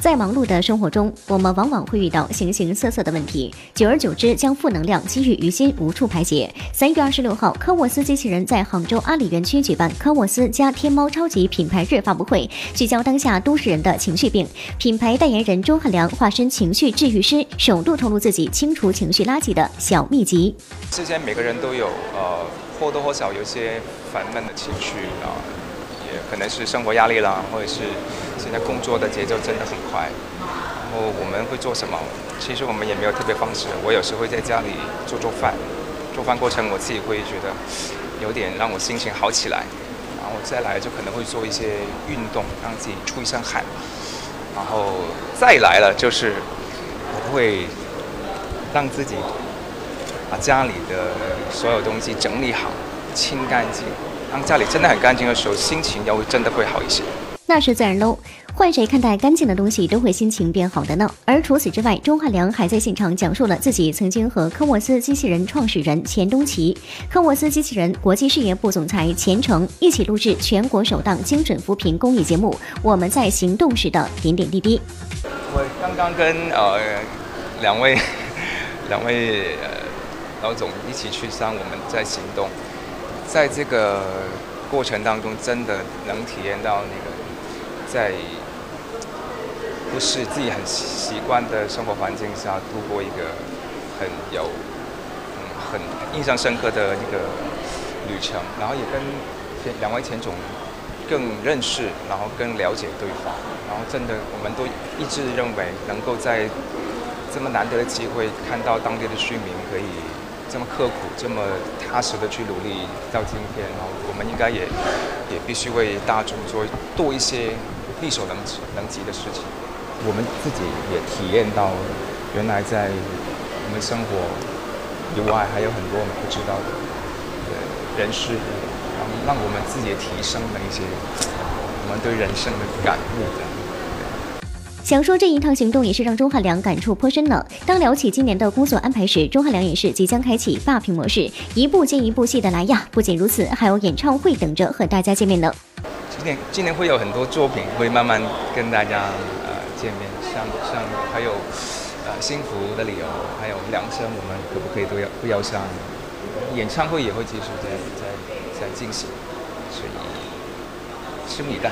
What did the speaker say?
在忙碌的生活中，我们往往会遇到形形色色的问题，久而久之，将负能量积郁于心，无处排解。三月二十六号，科沃斯机器人在杭州阿里园区举办科沃斯加天猫超级品牌日发布会，聚焦当下都市人的情绪病。品牌代言人钟汉良化身情绪治愈师，首度透露自己清除情绪垃圾的小秘籍。之前每个人都有呃或多或少有些烦闷的情绪啊，可能是生活压力啦，或者是。现在工作的节奏真的很快，然后我们会做什么？其实我们也没有特别方式。我有时会在家里做做饭，做饭过程我自己会觉得有点让我心情好起来。然后再来就可能会做一些运动，让自己出一身汗。然后再来了就是我会让自己把家里的所有东西整理好、清干净。当家里真的很干净的时候，心情要真的会好一些。那是自然喽，换谁看待干净的东西都会心情变好的呢。而除此之外，钟汉良还在现场讲述了自己曾经和科沃斯机器人创始人钱东奇、科沃斯机器人国际事业部总裁钱程一起录制全国首档精准扶贫公益节目《我们在行动时的点点滴滴》。我刚刚跟呃两位 两位呃老总一起去上《我们在行动》，在这个过程当中，真的能体验到那个。在不是自己很习惯的生活环境下度过一个很有很印象深刻的一个旅程，然后也跟两位前总更认识，然后更了解对方，然后真的我们都一致认为，能够在这么难得的机会看到当地的居民可以这么刻苦、这么踏实的去努力到今天，然后我们应该也也必须为大众做多一些。力所能及能及的事情，我们自己也体验到，原来在我们生活以外还有很多我们不知道的人事物，然后让我们自己提升了一些我们对人生的感悟。想说这一趟行动也是让钟汉良感触颇深呢。当聊起今年的工作安排时，钟汉良也是即将开启霸屏模式，一部接一部戏的来呀。不仅如此，还有演唱会等着和大家见面呢。今年今年会有很多作品会慢慢跟大家呃见面，像像还有呃幸福的理由，还有两声，我们可不可以都要不要上？演唱会也会继续在在在进行，所以拭目以待。